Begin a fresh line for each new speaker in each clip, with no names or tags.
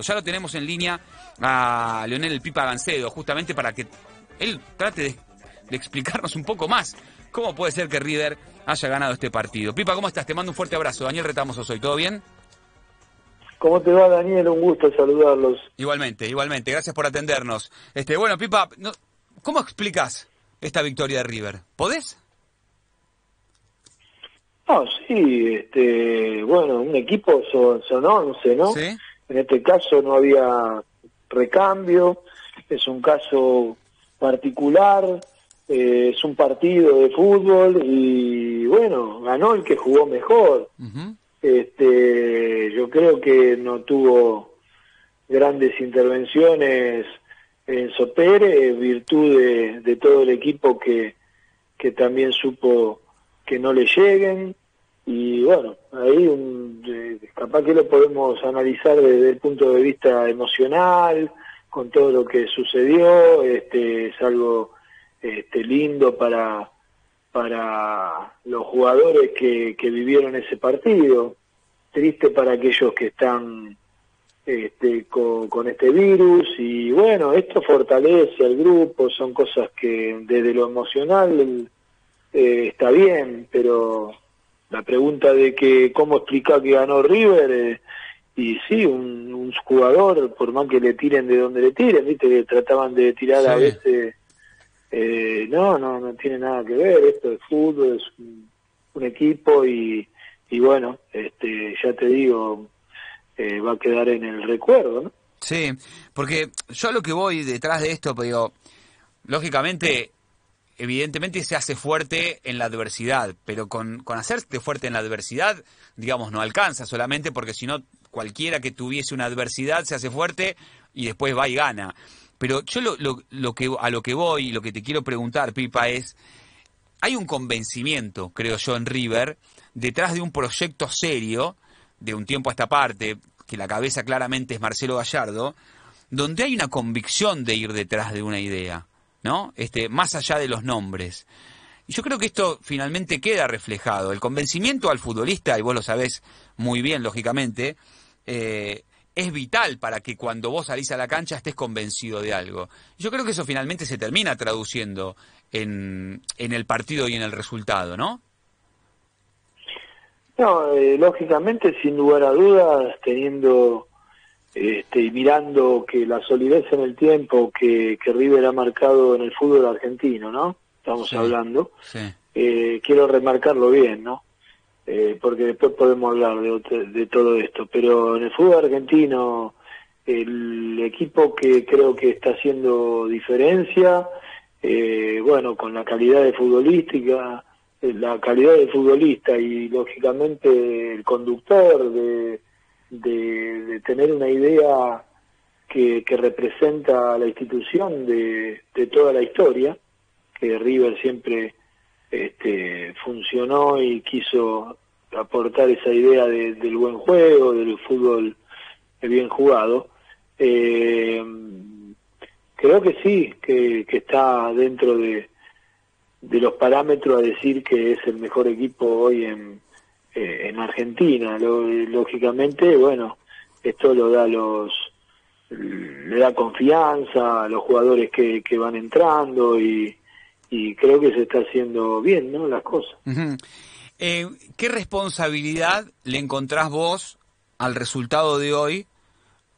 Ya lo tenemos en línea a Leonel el Pipa Gancedo, justamente para que él trate de, de, explicarnos un poco más cómo puede ser que River haya ganado este partido. Pipa, ¿cómo estás? Te mando un fuerte abrazo. Daniel Retamos soy, ¿todo bien?
¿Cómo te va, Daniel? Un gusto saludarlos.
Igualmente, igualmente. Gracias por atendernos. Este, bueno, Pipa, ¿cómo explicas esta victoria de River? ¿Podés?
No, sí, este, bueno, un equipo son, son 11, ¿no?
Sí.
En este caso no había recambio, es un caso particular, eh, es un partido de fútbol y bueno, ganó el que jugó mejor. Este, yo creo que no tuvo grandes intervenciones en Sopere, en virtud de, de todo el equipo que, que también supo que no le lleguen y bueno, ahí un, eh, capaz que lo podemos analizar desde el punto de vista emocional, con todo lo que sucedió, este, es algo este, lindo para, para los jugadores que, que vivieron ese partido, triste para aquellos que están este, con, este virus. Y bueno, esto fortalece al grupo, son cosas que desde lo emocional eh, está bien, pero la pregunta de que cómo explicar que ganó River eh, y sí un, un, jugador por más que le tiren de donde le tiren viste que trataban de tirar a veces eh, no no no tiene nada que ver esto es fútbol es un, un equipo y y bueno este ya te digo eh, va a quedar en el recuerdo no
Sí, porque yo lo que voy detrás de esto, pues digo, lógicamente, evidentemente se hace fuerte en la adversidad, pero con, con hacerte fuerte en la adversidad, digamos, no alcanza solamente porque si no, cualquiera que tuviese una adversidad se hace fuerte y después va y gana. Pero yo lo, lo, lo que, a lo que voy y lo que te quiero preguntar, Pipa, es, hay un convencimiento, creo yo, en River, detrás de un proyecto serio, de un tiempo a esta parte, que la cabeza claramente es Marcelo Gallardo, donde hay una convicción de ir detrás de una idea, ¿no? Este, más allá de los nombres. Y yo creo que esto finalmente queda reflejado. El convencimiento al futbolista, y vos lo sabés muy bien, lógicamente, eh, es vital para que cuando vos salís a la cancha estés convencido de algo. Yo creo que eso finalmente se termina traduciendo en, en el partido y en el resultado, ¿no?
No, eh, lógicamente, sin lugar a dudas, teniendo este, y mirando que la solidez en el tiempo que, que River ha marcado en el fútbol argentino, ¿no? Estamos
Sí.
hablando.
Sí.
Eh, quiero remarcarlo bien, ¿no? Eh, porque después podemos hablar de todo esto. Pero en el fútbol argentino, el equipo que creo que está haciendo diferencia, eh, bueno, con la calidad de futbolística, eh, la calidad de futbolista y lógicamente el conductor de, de, de tener una idea que, que representa a la institución de, de toda la historia, que River siempre este, funcionó y quiso aportar esa idea de- del buen juego, del fútbol bien jugado. Eh, creo que sí, que, está dentro de, de los parámetros a decir que es el mejor equipo hoy en, eh, en Argentina. Lo- lógicamente, bueno, esto lo da los le da confianza a los jugadores que, que van entrando y, y creo que se está haciendo bien, ¿no? Las cosas.
Eh, ¿Qué responsabilidad le encontrás vos al resultado de hoy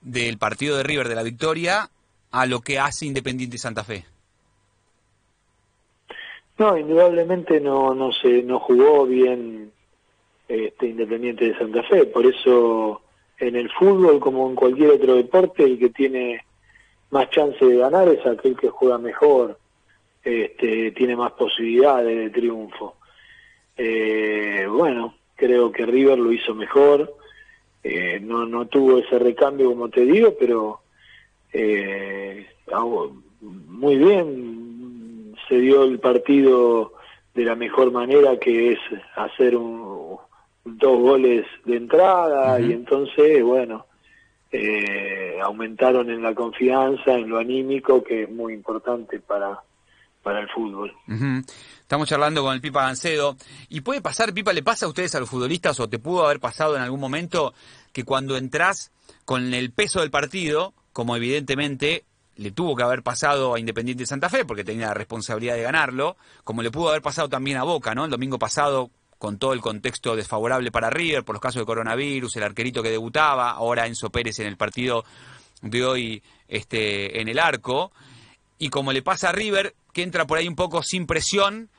del partido de River de la victoria a lo que hace Independiente Santa Fe?
No, indudablemente no no se no jugó bien este Independiente de Santa Fe, por eso en el fútbol como en cualquier otro deporte el que tiene más chance de ganar es aquel que juega mejor, este tiene más posibilidades de triunfo. Eh, bueno, creo que River lo hizo mejor, eh, no no tuvo ese recambio como te digo, pero eh, muy bien se dio el partido de la mejor manera que es hacer un, dos goles de entrada y entonces bueno eh, aumentaron en la confianza en lo anímico que es muy importante para para el fútbol
Ujú. Estamos charlando con el Pipa Gancedo. ¿Y puede pasar, Pipa, le pasa a ustedes a los futbolistas o te pudo haber pasado en algún momento que cuando entras con el peso del partido, como evidentemente le tuvo que haber pasado a Independiente de Santa Fe, porque tenía la responsabilidad de ganarlo, como le pudo haber pasado también a Boca, ¿no? El domingo pasado, con todo el contexto desfavorable para River, por los casos de coronavirus, el arquerito que debutaba, ahora Enzo Pérez en el partido de hoy este, en el arco, y como le pasa a River, que entra por ahí un poco sin presión,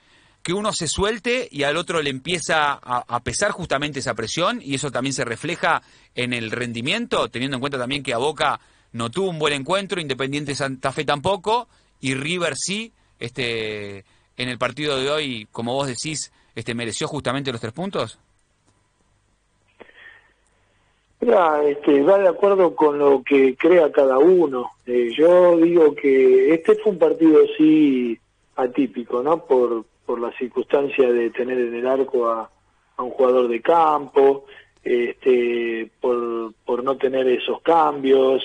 que uno se suelte y al otro le empieza a, pesar justamente esa presión y eso también se refleja en el rendimiento, teniendo en cuenta también que a Boca no tuvo un buen encuentro, Independiente Santa Fe tampoco, y River sí, este, en el partido de hoy, como vos decís, este, mereció justamente los tres puntos.
Mira, este, va de acuerdo con lo que crea cada uno. Eh, yo digo que este fue un partido sí atípico, ¿no? Por, por la circunstancia de tener en el arco a, un jugador de campo, este, por, por no tener esos cambios,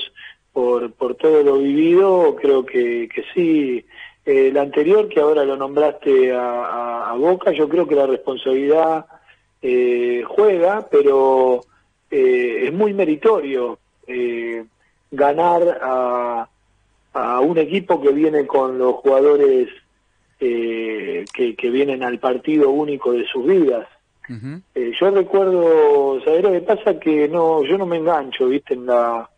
por, por todo lo vivido, creo que, que sí. Eh, el anterior, que ahora lo nombraste a, a Boca, yo creo que la responsabilidad eh, juega, pero eh, es muy meritorio eh, ganar a, a un equipo que viene con los jugadores eh, que, que vienen al partido único de sus vidas. Uh -huh. eh, yo recuerdo, ¿sabes lo que pasa? Que no, yo no me engancho, viste, en la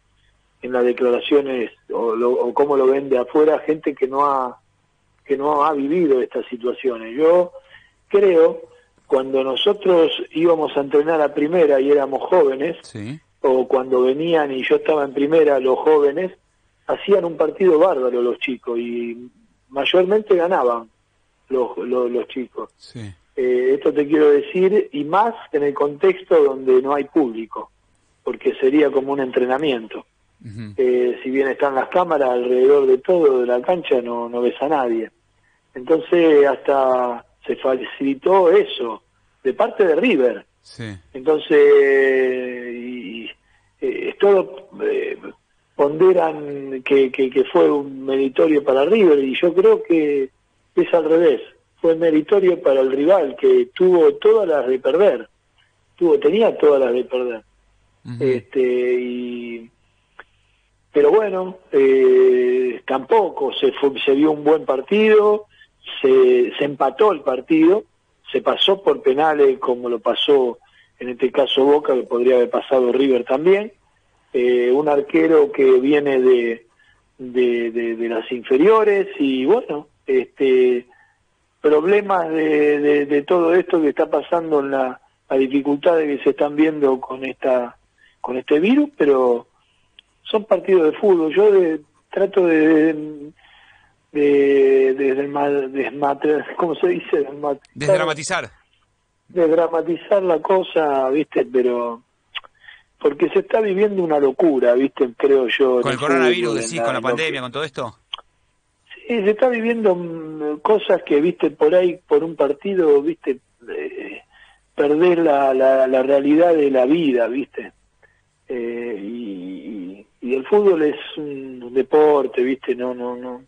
en las declaraciones o, lo, o cómo lo ven de afuera gente que no ha que no ha vivido estas situaciones. Yo creo cuando nosotros íbamos a entrenar a primera y éramos jóvenes,
sí.
o cuando venían y yo estaba en primera los jóvenes, hacían un partido bárbaro los chicos y mayormente ganaban los, los, los chicos.
Sí.
Eh, esto te quiero decir, y más en el contexto donde no hay público, porque sería como un entrenamiento. Uh -huh. eh, si bien están las cámaras alrededor de todo de la cancha, no, no ves a nadie. Entonces hasta se facilitó eso, de parte de River.
Sí.
Entonces, y, eh, es todo, eh, ponderan que, que, que, fue un meritorio para River, y yo creo que es al revés, fue meritorio para el rival, que tuvo todas las de perder, tuvo, tenía todas las de perder. Uh -huh. Este, y pero bueno, eh, tampoco se, fue, se vio un buen partido, se, se empató el partido, se pasó por penales como lo pasó en este caso Boca, que podría haber pasado River también, eh, un arquero que viene de, de, de, las inferiores y bueno, este problemas de, de, todo esto que está pasando en la, la dificultades que se están viendo con esta con este virus, pero son partidos de fútbol. Yo trato de, de, de, de ¿cómo se dice?
Desdramatizar.
Desdramatizar la cosa, ¿viste? Pero porque se está viviendo una locura, ¿viste? Creo yo.
Con el, coronavirus, decís, con la pandemia, con todo esto.
Sí, se está viviendo mm, cosas que, ¿viste? Por ahí, por un partido, ¿viste? Eh, perder la, la, la realidad de la vida, ¿viste? Eh, y, y, el fútbol es un deporte, ¿viste? No, no, no.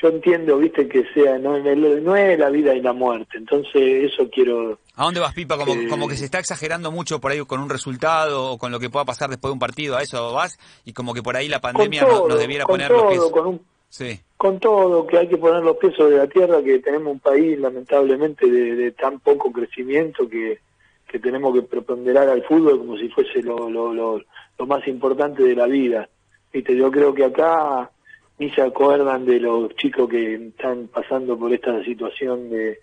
Yo entiendo, ¿viste? Que sea, no, no es la vida y la muerte. Entonces, eso quiero.
¿A dónde vas, Pipa? Como, eh, como que se está exagerando mucho por ahí con un resultado o con lo que pueda pasar después de un partido. ¿A eso vas? Y como que por ahí la pandemia
todo,
nos debiera poner
todo,
los pies.
Con, un,
sí.
con todo, que hay que poner los pies sobre la tierra, que tenemos un país, lamentablemente, de, de tan poco crecimiento que que tenemos que preponderar al fútbol como si fuese lo, lo, lo, lo, más importante de la vida. Viste, yo creo que acá ni se acuerdan de los chicos que están pasando por esta situación de,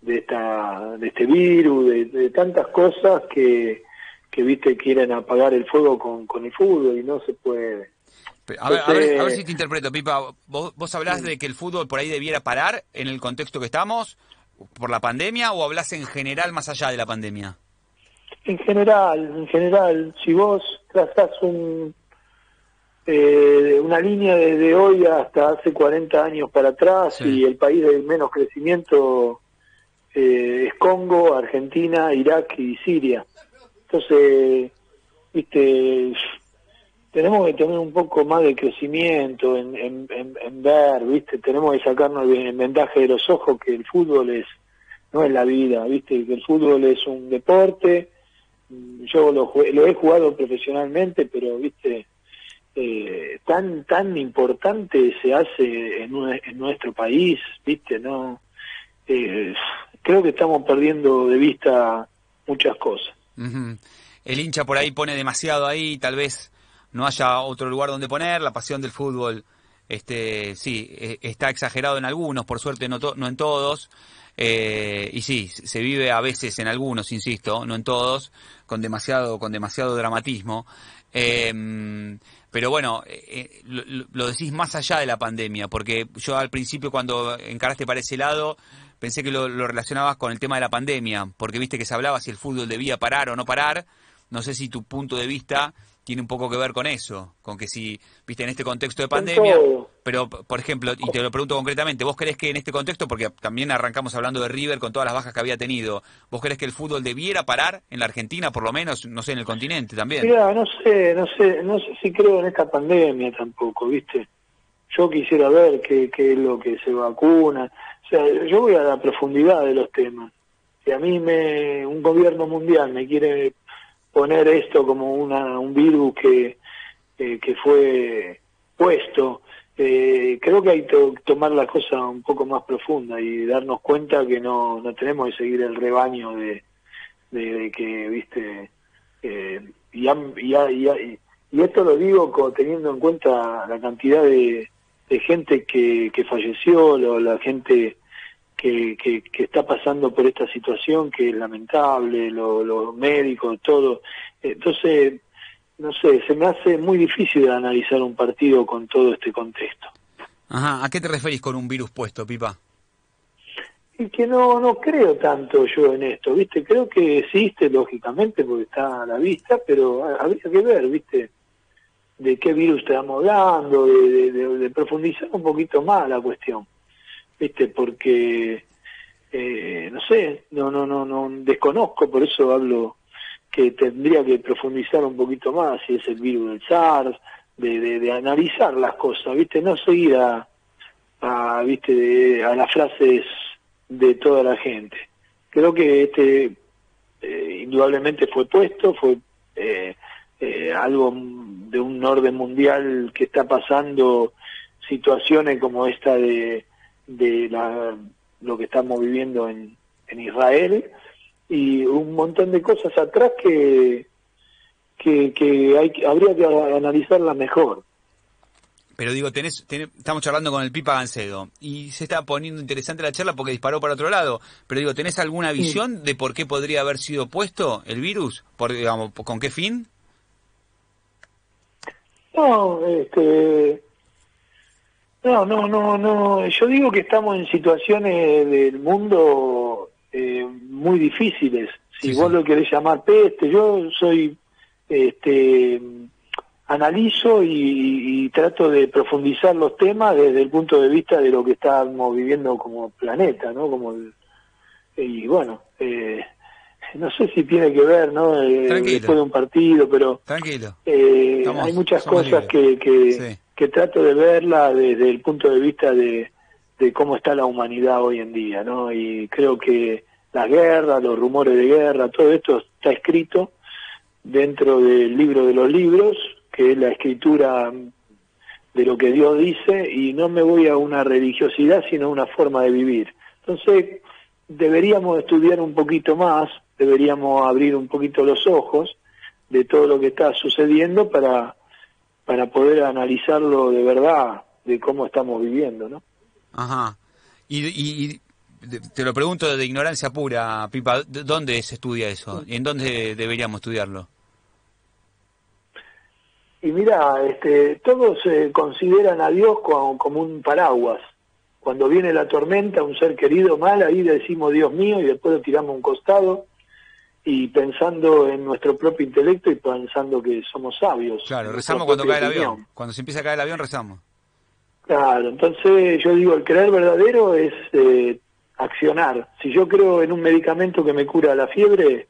de esta de este virus, de, de tantas cosas que, que viste quieren apagar el fuego con, con el fútbol y no se puede.
A ver, a, ver, a ver, si te interpreto, Pipa. Vos, vos hablás sí. de que el fútbol por ahí debiera parar en el contexto que estamos, por la pandemia, o hablas en general más allá de la pandemia?
En general, en general, si vos trazás un, eh, una línea desde hoy hasta hace 40 años para atrás sí. y el país de menos crecimiento eh, es Congo, Argentina, Irak y Siria. Entonces, viste, tenemos que tener un poco más de crecimiento en, en, en, en ver, viste, tenemos que sacarnos el vendaje de los ojos que el fútbol es no es la vida, viste, que el fútbol es un deporte yo lo, lo he jugado profesionalmente, pero viste, eh, tan tan importante se hace en, en nuestro país, viste, no. Eh, creo que estamos perdiendo de vista muchas cosas.
El hincha por ahí pone demasiado ahí, tal vez no haya otro lugar donde poner, la pasión del fútbol, este, sí, e, está exagerado en algunos, por suerte no, no en todos, eh, y sí, se vive a veces en algunos, insisto, no en todos, con demasiado, con demasiado dramatismo. Em, pero bueno, eh, lo, lo, decís más allá de la pandemia, porque yo al principio cuando encaraste para ese lado, pensé que lo, lo, relacionabas con el tema de la pandemia, porque viste que se hablaba si el fútbol debía parar o no parar. No sé si tu punto de vista tiene un poco que ver con eso, con que si, viste, en este contexto de pandemia, pero por ejemplo, y te lo pregunto concretamente, ¿vos crees que en este contexto, porque también arrancamos hablando de River con todas las bajas que había tenido, ¿vos crees que el fútbol debiera parar en la Argentina, por lo menos, no sé, en el continente también?
Mira, no sé, no sé, no sé si creo en esta pandemia tampoco, viste. Yo quisiera ver qué, qué es lo que se vacuna, o sea, yo voy a la profundidad de los temas. Si a mí me, un gobierno mundial me quiere poner esto como una, un virus que, eh, que fue puesto. Eh, creo que hay que tomar la cosa un poco más profunda y darnos cuenta que no, no tenemos que seguir el rebaño de, de, que, viste, eh, y, y, y, esto lo digo teniendo en cuenta la cantidad de, de gente que, que falleció, la gente que, que, está pasando por esta situación que es lamentable, los médicos, todo. Entonces, no sé, se me hace muy difícil analizar un partido con todo este contexto.
Ajá, ¿a qué te referís con un virus puesto, Pipa?
Y que no, no creo tanto yo en esto, ¿viste? Creo que existe, lógicamente, porque está a la vista, pero habría que ver, ¿viste? De qué virus estamos hablando, de, de profundizar un poquito más la cuestión. ¿Viste? Porque, eh, no sé, no, no, no, no, desconozco, por eso hablo que tendría que profundizar un poquito más si es el virus del SARS, de, de, analizar las cosas, ¿viste? No seguir a, ¿viste? a las frases de toda la gente. Creo que este eh, indudablemente fue puesto, fue eh, algo de un orden mundial que está pasando situaciones como esta de de la, lo que estamos viviendo en, en Israel y un montón de cosas atrás que, que, que hay, habría que analizarlas mejor.
Pero digo, tenés, estamos charlando con el Pipa Gancedo y se está poniendo interesante la charla porque disparó para otro lado. Pero digo, ¿tenés alguna visión de por qué podría haber sido puesto el virus? Por, digamos, ¿Con qué fin?
No, este, no, no, no, no. Yo digo que estamos en situaciones del mundo eh, muy difíciles. Si vos lo querés llamar peste, yo soy, este, analizo y, trato de profundizar los temas desde el punto de vista de lo que estamos viviendo como planeta, ¿no? Como y bueno, eh, no sé si tiene que ver, ¿no? Eh, después de un partido, pero
Tranquilo.
Eh, hay muchas cosas que, que, que trato de verla desde el punto de vista de, de cómo está la humanidad hoy en día, ¿no? Y creo que las guerras, los rumores de guerra, todo esto está escrito dentro del libro de los libros, que es la escritura de lo que Dios dice, y no me voy a una religiosidad, sino a una forma de vivir. Entonces, deberíamos estudiar un poquito más, deberíamos abrir un poquito los ojos de todo lo que está sucediendo para para poder analizarlo de verdad, de cómo estamos viviendo, ¿no?
Ajá. Y, te lo pregunto de ignorancia pura, Pipa, ¿dónde se estudia eso? ¿Y en dónde deberíamos estudiarlo?
Y mira, este, todos eh, consideran a Dios como, como, un paraguas. Cuando viene la tormenta, un ser querido mal, ahí decimos Dios mío y después lo tiramos a un costado y pensando en nuestro propio intelecto y pensando que somos sabios.
Claro, rezamos cuando cae el avión. Cuando se empieza a caer el avión, rezamos.
Claro, entonces yo digo, el creer verdadero es eh, accionar. Si yo creo en un medicamento que me cura la fiebre,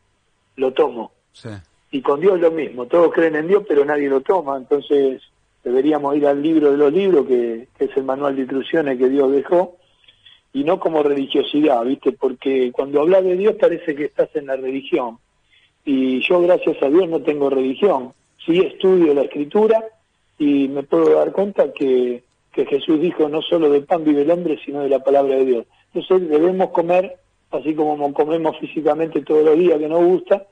lo tomo. Sí. Y con Dios lo mismo, todos creen en Dios, pero nadie lo toma. Entonces deberíamos ir al libro de los libros, que es el manual de instrucciones que Dios dejó, y no como religiosidad, ¿viste? Porque cuando hablas de Dios parece que estás en la religión Y yo, gracias a Dios, no tengo religión. Sí estudio la escritura y me puedo dar cuenta que, que Jesús dijo no solo del pan vive el hombre, sino de la palabra de Dios. Entonces debemos comer, así como comemos físicamente todos los días que nos gusta,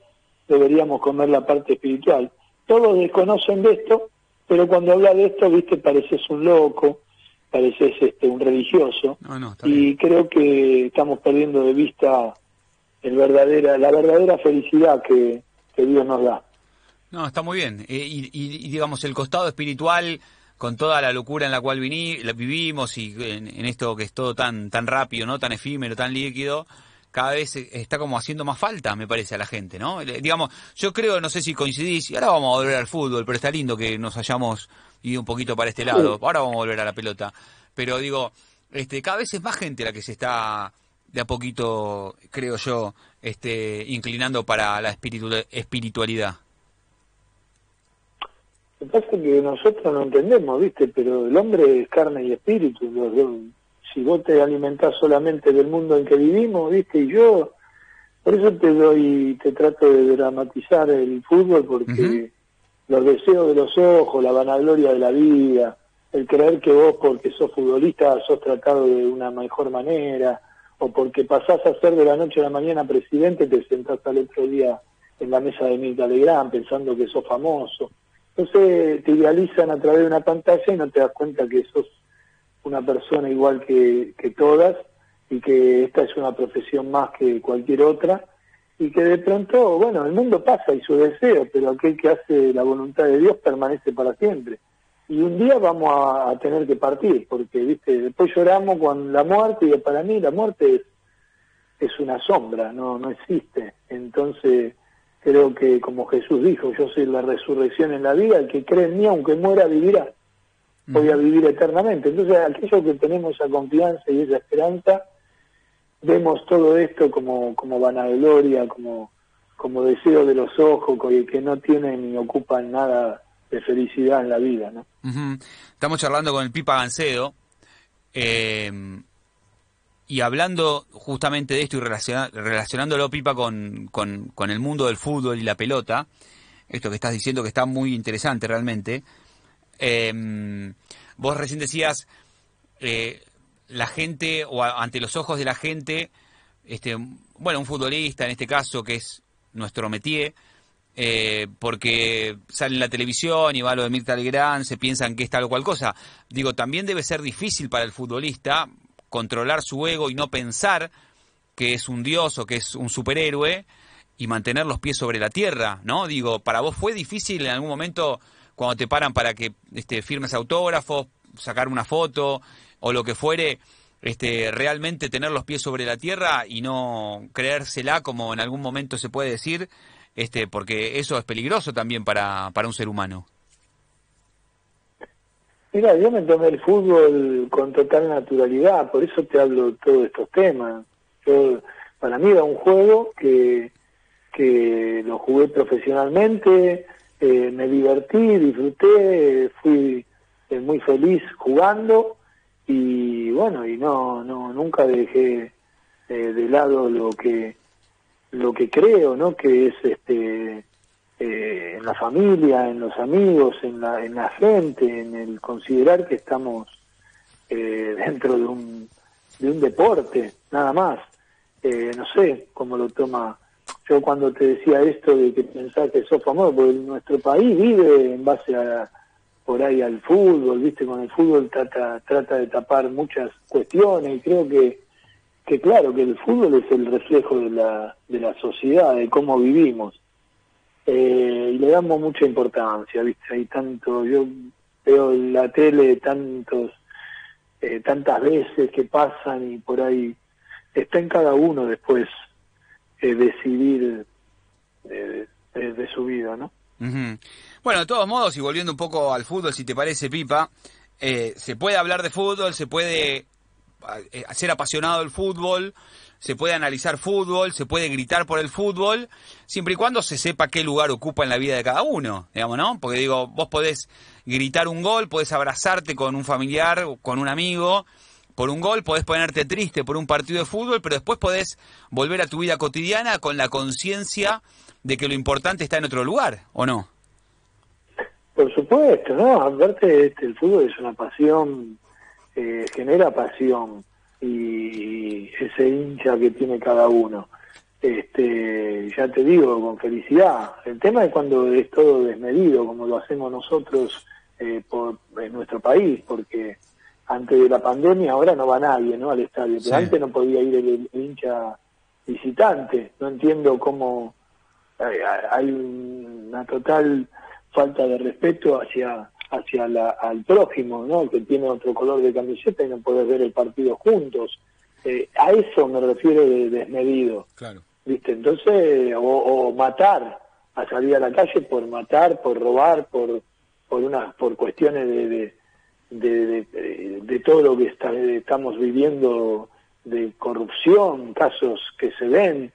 deberíamos comer la parte espiritual. Todos desconocen de esto, pero cuando habla de esto, viste, pareces un loco, pareces este, un religioso, y creo que estamos perdiendo de vista el verdadera, la verdadera felicidad que, que Dios nos da.
No, está muy bien. Eh, y, digamos, el costado espiritual, con toda la locura en la cual vivimos y en, esto que es todo tan, tan rápido, ¿no? Tan efímero, tan líquido, cada vez está como haciendo más falta, me parece, a la gente, ¿no? Digamos, yo creo, no sé si coincidís, y ahora vamos a volver al fútbol, pero está lindo que nos hayamos ido un poquito para este lado. Ahora vamos a volver a la pelota. Pero digo, este, cada vez es más gente la que se está de a poquito, creo yo, este, inclinando para la espiritualidad.
Lo que pasa es que nosotros no entendemos, ¿viste? Pero el hombre es carne y espíritu. Si vos te alimentás solamente del mundo en que vivimos, ¿viste? Y yo, por eso te doy, te trato de dramatizar el fútbol, porque los deseos de los ojos, la vanagloria de la vida, el creer que vos, porque sos futbolista, sos tratado de una mejor manera, o porque pasás a ser de la noche a la mañana presidente, te sentás al otro día en la mesa de Mirta Legrand pensando que sos famoso entonces te idealizan a través de una pantalla y no te das cuenta que sos una persona igual que, que todas y que esta es una profesión más que cualquier otra y que de pronto, bueno, el mundo pasa y su deseo, pero aquel que hace la voluntad de Dios permanece para siempre. Y un día vamos a, tener que partir, porque, viste, después lloramos con la muerte y para mí la muerte es, es una sombra, no, no existe. Entonces, creo que como Jesús dijo, yo soy la resurrección en la vida, el que cree en mí, aunque muera, vivirá. Voy a vivir eternamente. Entonces, aquellos que tenemos esa confianza y esa esperanza, vemos todo esto como, como vanagloria, como, como deseo de los ojos, que no tienen ni ocupan nada de felicidad en la vida. ¿no?
Estamos charlando con el Pipa Gancedo. Eh, y hablando justamente de esto y relacionándolo, Pipa, con, con, el mundo del fútbol y la pelota, esto que estás diciendo que está muy interesante realmente, em, vos recién decías, eh, la gente, o ante los ojos de la gente, este, bueno, un futbolista en este caso, que es nuestro métier, eh, porque sale en la televisión y va lo de Mirta Legrand, se piensan que es tal o cual cosa. Digo, también debe ser difícil para el futbolista, controlar su ego y no pensar que es un dios o que es un superhéroe y mantener los pies sobre la tierra, ¿no? Digo, para vos fue difícil en algún momento cuando te paran para que este, firmes autógrafos, sacar una foto o lo que fuere, este, realmente tener los pies sobre la tierra y no creérsela como en algún momento se puede decir, este, porque eso es peligroso también para, para un ser humano.
Mira, yo me tomé el fútbol con total naturalidad, por eso te hablo de todos estos temas. Yo, para mí era un juego que, que lo jugué profesionalmente, eh, me divertí, disfruté, fui eh, muy feliz jugando y bueno, y no, no, nunca dejé eh, de lado lo que, lo que creo, ¿no? Que es este, eh, en la familia, en los amigos, en la, en la gente, en el considerar que estamos dentro de un, de un deporte, nada más. No sé cómo lo toma. Yo cuando te decía esto de que pensás que sos famoso, porque nuestro país vive en base a por ahí al fútbol, viste, con el fútbol trata, trata de tapar muchas cuestiones y creo que, que claro, que el fútbol es el reflejo de la, de la sociedad, de cómo vivimos eh, y le damos mucha importancia, ¿viste? Hay tanto, yo veo la tele tantos, eh, tantas veces que pasan y por ahí está en cada uno después eh, decidir de, su vida, ¿no?
Bueno, de todos modos, y volviendo un poco al fútbol, si te parece, Pipa, se puede hablar de fútbol, se puede ser apasionado del fútbol, se puede analizar fútbol, se puede gritar por el fútbol, siempre y cuando se sepa qué lugar ocupa en la vida de cada uno, digamos, ¿no? Porque digo, vos podés gritar un gol, podés abrazarte con un familiar, con un amigo, por un gol, podés ponerte triste por un partido de fútbol, pero después podés volver a tu vida cotidiana con la conciencia de que lo importante está en otro lugar, ¿o no?
Por supuesto, ¿no? Aparte, este, el fútbol es una pasión, eh, genera pasión y ese hincha que tiene cada uno. Este, ya te digo, con felicidad. El tema es cuando es todo desmedido, como lo hacemos nosotros eh, por, en nuestro país, porque antes de la pandemia ahora no va nadie ¿no? al estadio, pero antes no podía ir el, hincha visitante. No entiendo cómo hay, hay una total falta de respeto hacia hacia la, al prójimo, ¿no? Que tiene otro color de camiseta y no puede ver el partido juntos. Eh, a eso me refiero de desmedido.
Claro.
¿Viste? Entonces, o, matar, a salir a la calle por matar, por robar, por por unas por cuestiones de de, de, de, todo lo que está, estamos viviendo de corrupción, casos que se ven,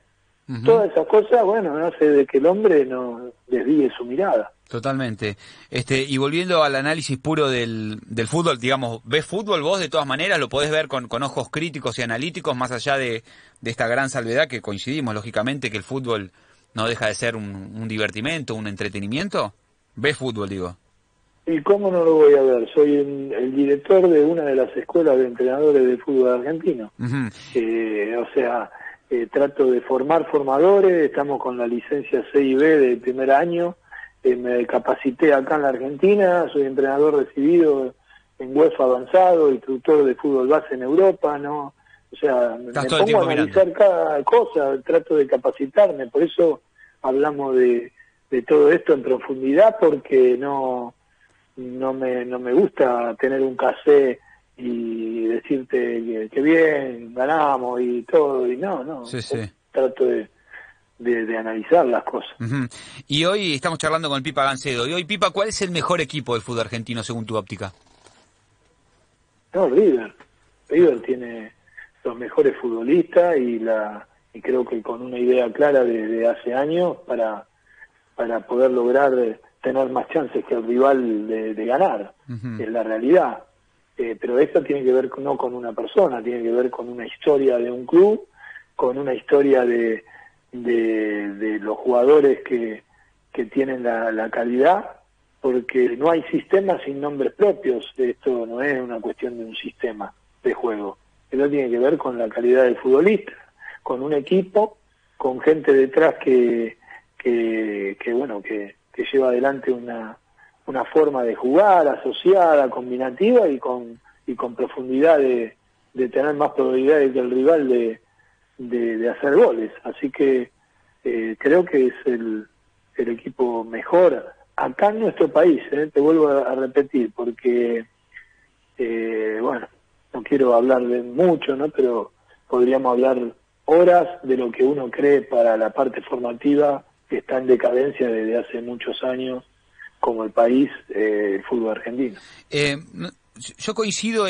todas esas cosas, bueno, hace de que el hombre no desvíe su mirada.
Totalmente. Este, y volviendo al análisis puro del, del fútbol, digamos, ¿ves fútbol vos de todas maneras? ¿Lo podés ver con, con ojos críticos y analíticos, más allá de, de, esta gran salvedad que coincidimos, lógicamente, que el fútbol no deja de ser un, un divertimento, un entretenimiento? ¿Ves fútbol, digo?
¿Y cómo no lo voy a ver? Soy el, director de una de las escuelas de entrenadores de fútbol argentino. Eh, o sea, eh, trato de formar formadores, estamos con la licencia C y B del primer año eh, me capacité acá en la Argentina, soy entrenador recibido en UEFA avanzado, instructor de fútbol base en Europa, ¿no? O sea, me pongo a analizar cada cosa, trato de capacitarme, por eso hablamos de, de todo esto en profundidad, porque no, no, me, no me gusta tener un casé y decirte que, bien, ganamos y todo, y no, no. Trato de, de, analizar las cosas.
Y hoy estamos charlando con el Pipa Gancedo. Y hoy, Pipa, ¿cuál es el mejor equipo del fútbol argentino según tu óptica?
No, River. River tiene los mejores futbolistas y la y creo que con una idea clara de, hace años para para poder lograr tener más chances que el rival de, ganar, es la realidad. Eh, pero esto tiene que ver no con una persona, tiene que ver con una historia de un club, con una historia de, de, los jugadores que, que tienen la, calidad, porque no hay sistemas sin nombres propios. Esto no es una cuestión de un sistema de juego. Esto tiene que ver con la calidad del futbolista, con un equipo, con gente detrás que, que, que bueno, que, que lleva adelante una, una forma de jugar asociada, combinativa y con, y con profundidad de, de tener más probabilidades que el rival de, de, hacer goles. Así que eh, creo que es el, el equipo mejor acá en nuestro país, eh, te vuelvo a, repetir, porque, eh, bueno, no quiero hablar de mucho, ¿no? Pero podríamos hablar horas de lo que uno cree para la parte formativa que está en decadencia desde hace muchos años como el país, el fútbol argentino.
yo coincido,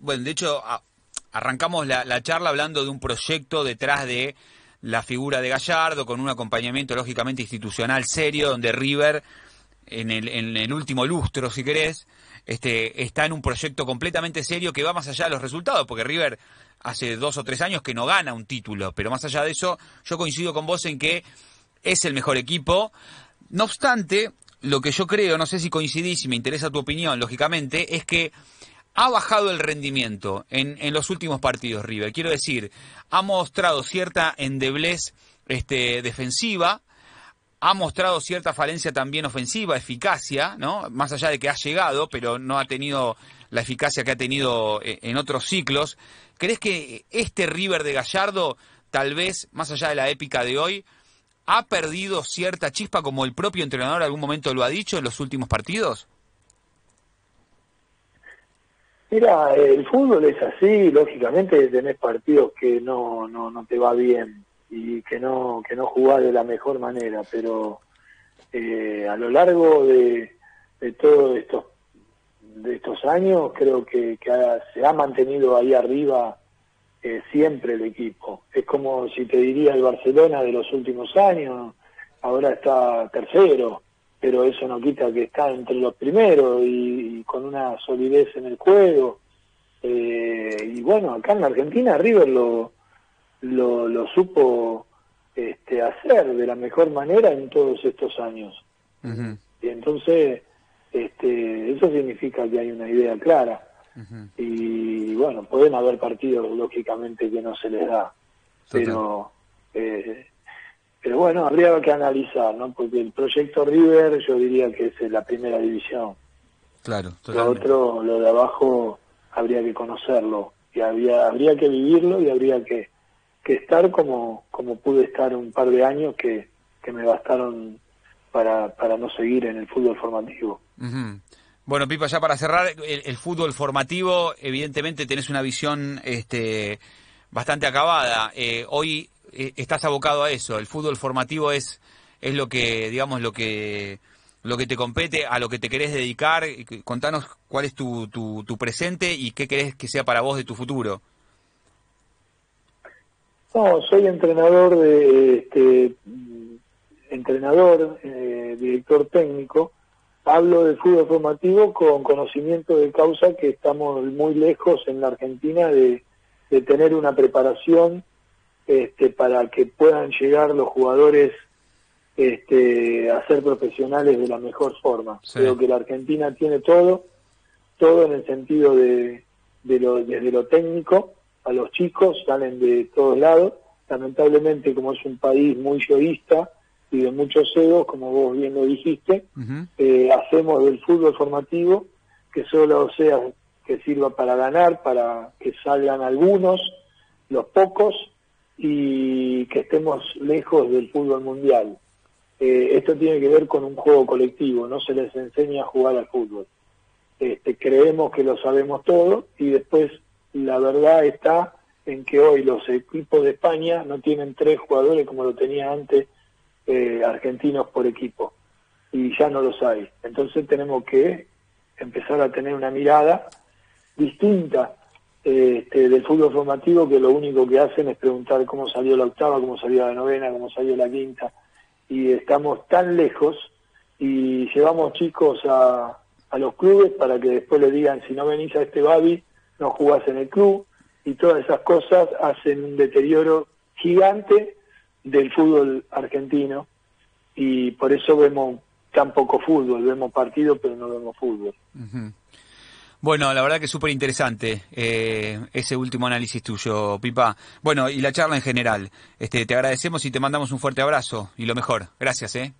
bueno, de hecho, arrancamos la, charla hablando de un proyecto detrás de la figura de Gallardo, con un acompañamiento lógicamente institucional serio, donde River, en el, en el último lustro, si querés, este, está en un proyecto completamente serio que va más allá de los resultados, porque River hace dos o tres años que no gana un título, pero más allá de eso, yo coincido con vos en que es el mejor equipo. No obstante, lo que yo creo, no sé si coincidís y me interesa tu opinión, lógicamente, es que ha bajado el rendimiento en, en, los últimos partidos River. Quiero decir, ha mostrado cierta endeblez este, defensiva, ha mostrado cierta falencia también ofensiva, eficacia, ¿no? Más allá de que ha llegado, pero no ha tenido la eficacia que ha tenido eh, en otros ciclos. ¿Crees que este River de Gallardo, tal vez, más allá de la épica de hoy, ha perdido cierta chispa como el propio entrenador en algún momento lo ha dicho en los últimos partidos?
Mira, el fútbol es así, lógicamente tenés partidos que no, no, no te va bien y que no, que no jugás de la mejor manera, pero eh, a lo largo de, de todos estos, de estos años creo que, se ha mantenido ahí arriba eh, siempre el equipo. Es como si te diría el Barcelona de los últimos años, ahora está tercero, pero eso no quita que está entre los primeros y, con una solidez en el juego. Eh, y bueno, acá en la Argentina River lo, lo, lo supo este, hacer de la mejor manera en todos estos años. Y entonces, este, eso significa que hay una idea clara. Y, bueno, pueden haber partidos, lógicamente, que no se les da. Pero, eh, pero bueno, habría que analizar, ¿no? Porque el proyecto River yo diría que es la primera división.
Claro,
Lo otro, lo de abajo, habría que conocerlo y habría, habría que vivirlo y habría que, que estar como, como pude estar un par de años que, que me bastaron para, para no seguir en el fútbol formativo.
Bueno, Pipa, ya para cerrar, el, fútbol formativo, evidentemente tenés una visión este, bastante acabada. Eh, hoy eh, estás abocado a eso. El fútbol formativo es, es lo que, digamos, lo que lo que te compete, a lo que te querés dedicar. Contanos cuál es tu, tu, tu presente y qué querés que sea para vos de tu futuro.
No, soy entrenador de este, entrenador, eh, director técnico. Hablo del fútbol formativo con conocimiento de causa que estamos muy lejos en la Argentina de, de tener una preparación este, para que puedan llegar los jugadores este, a ser profesionales de la mejor forma. Creo que la Argentina tiene todo, todo en el sentido de, de lo, desde lo técnico, a los chicos salen de todos lados. Lamentablemente, como es un país muy yoísta y de muchos egos, como vos bien lo dijiste, eh, hacemos del fútbol formativo que solo sea que sirva para ganar, para que salgan algunos, los pocos, y que estemos lejos del fútbol mundial. Eh, esto tiene que ver con un juego colectivo, no se les enseña a jugar al fútbol. Este, creemos que lo sabemos todo y después la verdad está en que hoy los equipos de España no tienen tres jugadores como lo tenía antes eh, argentinos por equipo. Y ya no los hay. Entonces tenemos que empezar a tener una mirada distinta este, del fútbol formativo que lo único que hacen es preguntar cómo salió la octava, cómo salió la novena, cómo salió la quinta. Y estamos tan lejos y llevamos chicos a, a los clubes para que después le digan si no venís a este Babi no jugás en el club y todas esas cosas hacen un deterioro gigante del fútbol argentino y por eso vemos tan poco fútbol, vemos partidos pero no vemos fútbol.
Bueno, la verdad que súper interesante eh, ese último análisis tuyo, Pipa. Bueno, y la charla en general. Este, te agradecemos y te mandamos un fuerte abrazo y lo mejor. Gracias, ¿eh?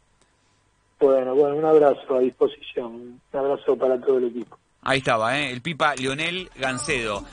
Bueno, bueno, un abrazo a disposición. Un abrazo para todo el equipo.
Ahí estaba, ¿eh? El Pipa Leonel Gancedo.